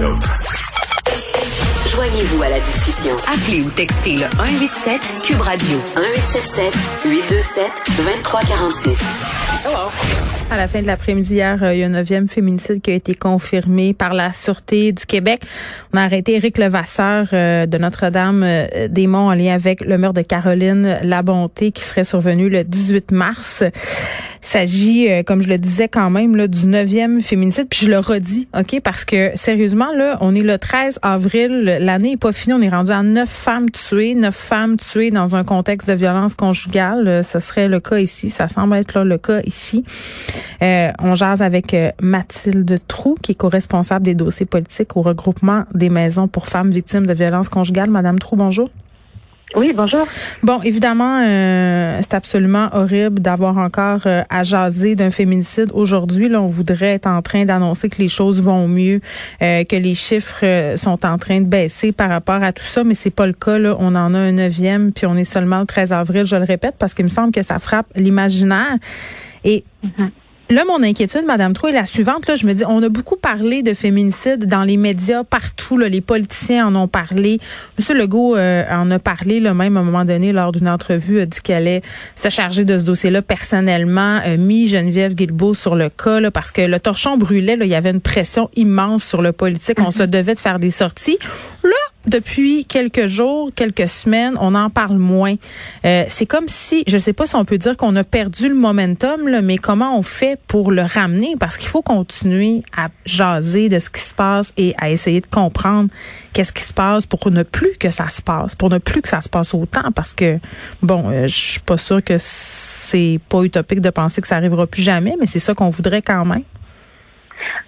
les autres. Joignez-vous à la discussion. Appelez ou textez le 187 Cube Radio 1877 827 2346. À la fin de l'après-midi hier, euh, il y a un neuvième féminicide qui a été confirmé par la Sûreté du Québec. On a arrêté Éric Levasseur euh, de Notre-Dame-des-Monts en lien avec le meurtre de Caroline Labonté qui serait survenu le 18 mars. S'agit, euh, comme je le disais quand même, là, du neuvième féminicide. Puis je le redis, OK? Parce que sérieusement, là, on est le 13 avril. L'année est pas finie. On est rendu à neuf femmes tuées. Neuf femmes tuées dans un contexte de violence conjugale. Ce serait le cas ici. Ça semble être là, le cas ici. Euh, on jase avec euh, Mathilde Trou, qui est co-responsable des dossiers politiques au regroupement des maisons pour femmes victimes de violences conjugales. Madame Trou, bonjour. Oui, bonjour. Bon, évidemment, euh, c'est absolument horrible d'avoir encore euh, à jaser d'un féminicide. Aujourd'hui, là, on voudrait être en train d'annoncer que les choses vont mieux, euh, que les chiffres sont en train de baisser par rapport à tout ça, mais c'est pas le cas. Là. On en a un neuvième, puis on est seulement le 13 avril, je le répète, parce qu'il me semble que ça frappe l'imaginaire. Et mm-hmm. Là, mon inquiétude, Madame Trou, est la suivante. Là, je me dis, on a beaucoup parlé de féminicide dans les médias partout. Là, les politiciens en ont parlé. Monsieur Legault euh, en a parlé, là, même à un moment donné, lors d'une entrevue, a dit qu'elle allait se charger de ce dossier-là personnellement. A mis Geneviève Guilbeault sur le cas là, parce que le torchon brûlait. Là, il y avait une pression immense sur le politique. On se devait de faire des sorties. Là, depuis quelques jours, quelques semaines, on en parle moins. Euh, c'est comme si, je sais pas si on peut dire qu'on a perdu le momentum, là, mais comment on fait pour le ramener? Parce qu'il faut continuer à jaser de ce qui se passe et à essayer de comprendre qu'est-ce qui se passe pour ne plus que ça se passe, pour ne plus que ça se passe autant. Parce que, bon, euh, je suis pas sûre que c'est pas utopique de penser que ça arrivera plus jamais, mais c'est ça qu'on voudrait quand même.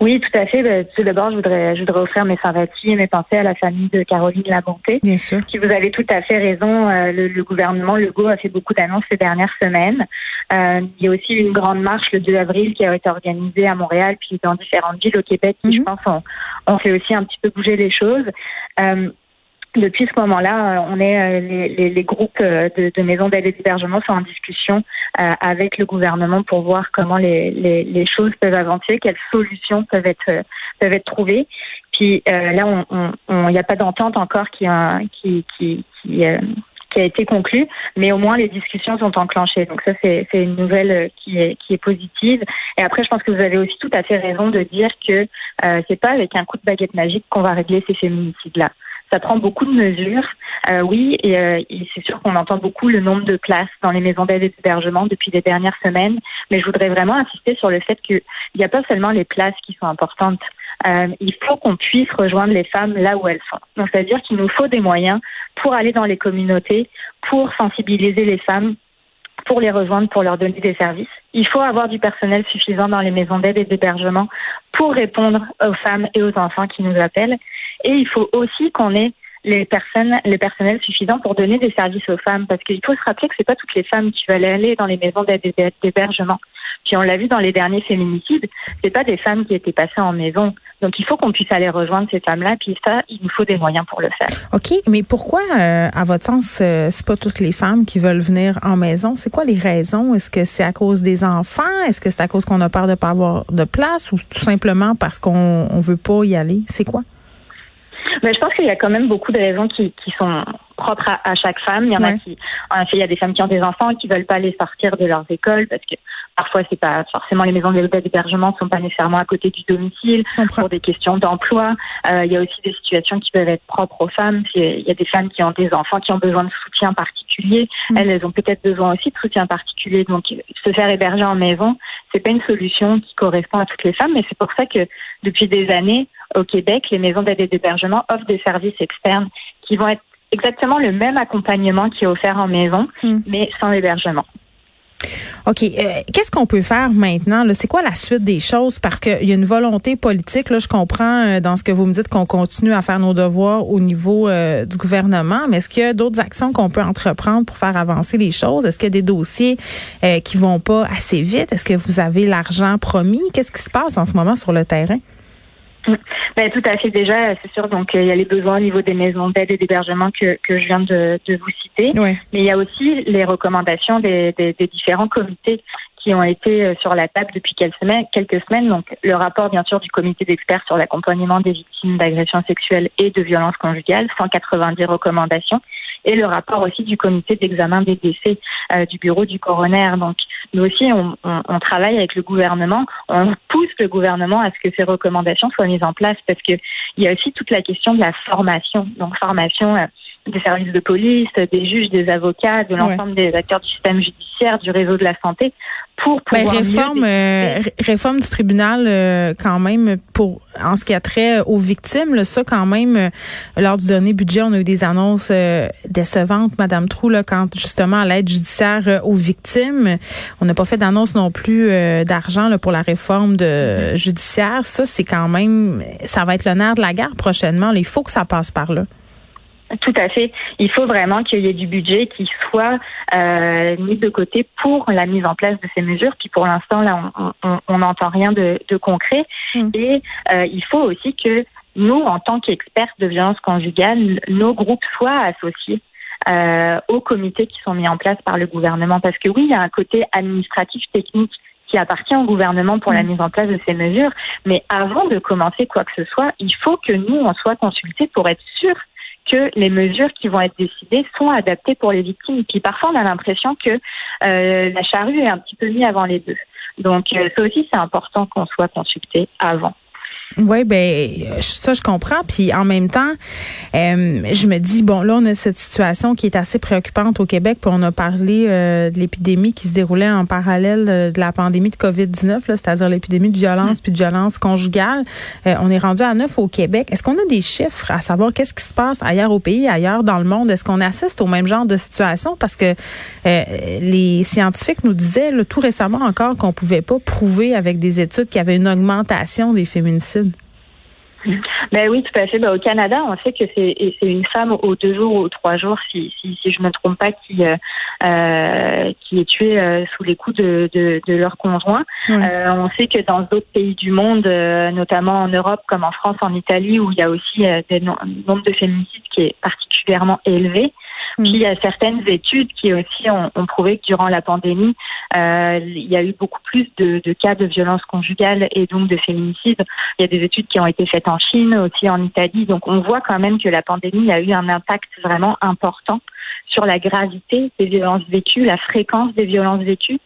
Oui, tout à fait. Ben, tout d'abord, je voudrais, je voudrais offrir mes sympathies et mes pensées à la famille de Caroline Labonté. Bien sûr. Qui vous avez tout à fait raison. Euh, le, le, gouvernement Legault a fait beaucoup d'annonces ces dernières semaines. Euh, il y a aussi une grande marche le 2 avril qui a été organisée à Montréal puis dans différentes villes au Québec qui, je mhm. pense, ont, ont, fait aussi un petit peu bouger les choses. Euh, depuis ce moment-là, euh, on est euh, les, les, groupes euh, de, de maisons d'aide et d'hébergement sont en discussion avec le gouvernement pour voir comment les, les, choses peuvent avancer, quelles solutions peuvent être peuvent être trouvées. Puis là, on il on, n'y a pas d'entente encore qui a qui qui, qui, qui a été conclue, mais au moins les discussions sont enclenchées. Donc ça, c'est une nouvelle qui est, qui est positive. Et après, je pense que vous avez aussi tout à fait raison de dire que euh, c'est pas avec un coup de baguette magique qu'on va régler ces féminicides-là ça prend beaucoup de mesures. Euh, oui, euh, et, c'est sûr qu'on entend beaucoup le nombre de places dans les maisons d'aide et d'hébergement depuis les dernières semaines, mais je voudrais vraiment insister sur le fait qu'il n'y a pas seulement les places qui sont importantes. Euh, il faut qu'on puisse rejoindre les femmes là où elles sont. Donc, c'est-à-dire qu'il nous faut des moyens pour aller dans les communautés, pour sensibiliser les femmes, pour les rejoindre, pour leur donner des services. Il faut avoir du personnel suffisant dans les maisons d'aide et d'hébergement pour répondre aux femmes et aux enfants qui nous appellent. Et il faut aussi qu'on ait les personnes, les personnels suffisants pour donner des services aux femmes, parce qu'il faut se rappeler que c'est pas toutes les femmes qui veulent aller dans les maisons d'aide et d'hébergement. Puis on l'a vu dans les derniers féminicides, c'est pas des femmes qui étaient passées en maison. Donc il faut qu'on puisse aller rejoindre ces femmes-là, puis ça, il nous faut des moyens pour le faire. OK, mais pourquoi, euh, à votre sens, euh, c'est pas toutes les femmes qui veulent venir en maison? C'est quoi les raisons? Est-ce que c'est à cause des enfants? Est-ce que c'est à cause qu'on a peur de pas avoir de place? Ou tout simplement parce qu'on on veut pas y aller? C'est quoi? Mais je pense qu'il y a quand même beaucoup de raisons qui, qui sont propres à, chaque femme. Il y en a qui, en effet, il y a des femmes qui ont des enfants et qui veulent pas les sortir de leurs écoles parce que parfois c'est pas forcément les maisons d'hébergement sont pas nécessairement à côté du domicile pour des questions d'emploi. Euh, il y a aussi des situations qui peuvent être propres aux femmes. Il y a des femmes qui ont des enfants qui ont besoin de soutien particulier. Mm. Elles, elles ont peut-être besoin aussi de soutien particulier. Donc se faire héberger en maison, c'est pas une solution qui correspond à toutes les femmes, mais c'est pour ça que depuis des années au Québec, les maisons d'aide et d'hébergement offrent des services externes qui vont être exactement le même accompagnement qui est offert en maison, hmm. mais sans hébergement. OK. Euh, qu'est-ce qu'on peut faire maintenant? C'est quoi la suite des choses? Parce qu'il y a une volonté politique. Là, je comprends euh, dans ce que vous me dites qu'on continue à faire nos devoirs au niveau euh, du gouvernement, mais est-ce qu'il y a d'autres actions qu'on peut entreprendre pour faire avancer les choses? Est-ce qu'il y a des dossiers qui vont pas assez vite? Est-ce que vous avez l'argent promis? Qu'est-ce qui se passe en ce moment sur le terrain? Ben, tout à fait. Déjà, c'est sûr. Donc, il y a les besoins au niveau des maisons d'aide et d'hébergement que, que je viens de, de vous citer. Mais il y a aussi les recommandations des, des, des différents comités qui ont été euh, sur la table depuis quelques semaines, quelques semaines. Donc, le rapport, bien sûr, du comité d'experts sur l'accompagnement des victimes d'agressions sexuelles et de violences conjugales, 190 recommandations, et le rapport aussi du comité d'examen des décès euh, du bureau du coroner. Donc, nous aussi, on, on, on, travaille avec le gouvernement, on pousse le gouvernement à ce que ces recommandations soient mises en place parce que il y a aussi toute la question de la formation. Donc, formation euh, des services de police, des juges, des avocats, de l'ensemble des acteurs du système judiciaire, du réseau de la santé, pour ben, pouvoir réforme euh, réforme du tribunal euh, quand même pour en ce qui a trait aux victimes là, ça quand même euh, lors du dernier budget on a eu des annonces décevantes madame Trou là quand justement à l'aide judiciaire aux victimes. On n'a pas fait d'annonce non plus d'argent pour la réforme de mm-hmm. judiciaire. Ça c'est quand même ça va être le nerf de la guerre prochainement. Il faut que ça passe par là tout à fait. Il faut vraiment qu'il y ait du budget qui soit euh, mis de côté pour la mise en place de ces mesures. Puis pour l'instant, là, on n'entend rien de, de concret. Mm. Et euh, il faut aussi que nous, en tant qu'experts de violence conjugale, nos groupes soient associés euh, aux comités qui sont mis en place par le gouvernement. Parce que oui, il y a un côté administratif technique qui appartient au gouvernement pour la mm. mise en place de ces mesures. Mais avant de commencer quoi que ce soit, il faut que nous, on soit consultés pour être sûrs que les mesures qui vont être décidées sont adaptées pour les victimes. Et puis parfois, on a l'impression que euh, la charrue est un petit peu mise avant les deux. Donc euh, ça aussi, c'est important qu'on soit consulté avant. Oui, ben ça je comprends. Puis en même temps, euh, je me dis bon là on a cette situation qui est assez préoccupante au Québec. Puis on a parlé euh, de l'épidémie qui se déroulait en parallèle euh, de la pandémie de Covid 19, c'est-à-dire l'épidémie de violence puis de violence conjugale. on est rendu à neuf au Québec. Est-ce qu'on a des chiffres à savoir qu'est-ce qui se passe ailleurs au pays, ailleurs dans le monde? Est-ce qu'on assiste au même genre de situation? Parce que les scientifiques nous disaient tout récemment encore qu'on pouvait pas prouver avec des études qu'il y avait une augmentation des féminicides. Ben oui, tout à fait. Ben, au Canada, on sait que c'est une femme aux deux jours ou aux trois jours, si, si, si je ne me trompe pas, qui, euh, euh qui est tuée euh, sous les coups de, de, de leur conjoint. Euh, on sait que dans d'autres pays du monde, notamment en Europe, comme en France, en Italie, où il y a aussi des nombre de féminicides qui est particulièrement élevé, puis il y a certaines études qui aussi ont, ont prouvé que durant la pandémie, euh, il y a eu beaucoup plus de, de, cas de violence conjugale et donc de féminicide. Il y a des études qui ont été faites en Chine, aussi en Italie. Donc on voit quand même que la pandémie a eu un impact vraiment important sur la gravité des violences vécues, la fréquence des violences vécues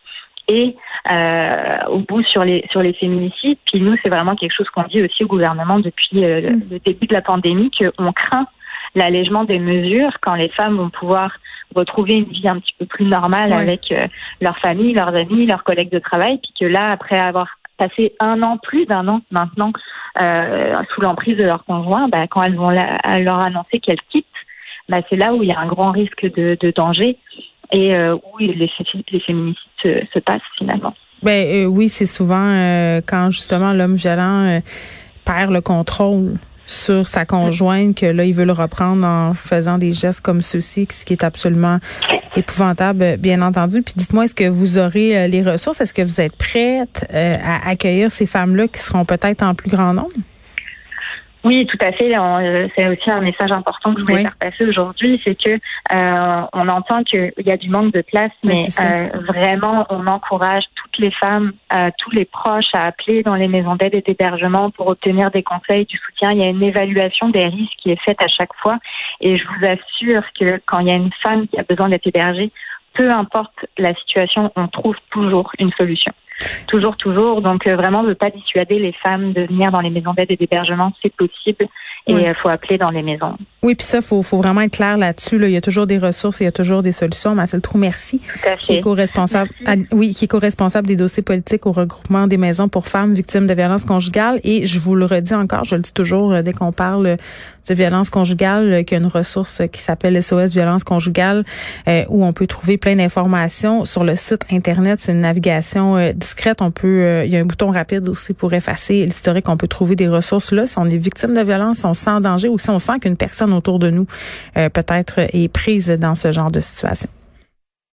et euh, au bout sur les sur les féminicides. Puis nous, c'est vraiment quelque chose qu'on dit aussi au gouvernement depuis euh, le, le début de la pandémie, qu'on craint l'allègement des mesures quand les femmes vont pouvoir retrouver une vie un petit peu plus normale avec euh, leur famille, leurs amis, leurs collègues de travail, puis que là, après avoir passé un an, plus d'un an maintenant, euh, sous l'emprise de leur conjoint, bah, quand elles vont leur annoncer qu'elles quittent, bah, c'est là où il y a un grand risque de, de danger et euh, où les, les féminicides se, se, passent finalement. Ben oui, c'est souvent quand justement l'homme violent perd le contrôle sur sa conjointe que là, il veut le reprendre en faisant des gestes comme ceux-ci, ce qui est absolument épouvantable, bien entendu. Puis dites-moi, est-ce que vous aurez euh, les ressources? Est-ce que vous êtes prête euh, à accueillir ces femmes-là qui seront peut-être en plus grand nombre? Oui, tout à fait. Euh, c'est aussi un message important que je voulais faire passer aujourd'hui, c'est que euh, on entend qu'il y a du manque de place, mais euh, vraiment, on encourage toutes les femmes, tous les proches à appeler dans les maisons d'aide et d'hébergement pour obtenir des conseils, du soutien. Il y a une évaluation des risques qui est faite à chaque fois, et je vous assure que quand il y a une femme qui a besoin d'être hébergée, peu importe la situation, on trouve toujours une solution. Toujours, toujours. Donc euh, vraiment, ne pas dissuader les femmes de venir dans les maisons d'aide et d'hébergement, c'est possible. Et il faut appeler dans les maisons. Oui, puis ça, faut, faut vraiment être clair là-dessus. Là. Il y a toujours des ressources, il y a toujours des solutions. Marcel Trou, merci. Tout à fait. Qui est co-responsable, oui, qui est co-responsable des dossiers politiques au regroupement des maisons pour femmes victimes de violences conjugales. Et je vous le redis encore, je le dis toujours euh, dès qu'on parle de violence conjugale, euh, qu'il y a une ressource qui s'appelle SOS Violence conjugale, euh, où on peut trouver plein d'informations sur le site internet. C'est une navigation discrète. On peut, il y a un bouton rapide aussi pour effacer l'historique. On peut trouver des ressources là. Si on est victime de violence, on sent danger ou si on sent qu'une personne autour de nous euh, peut-être est prise dans ce genre de situation.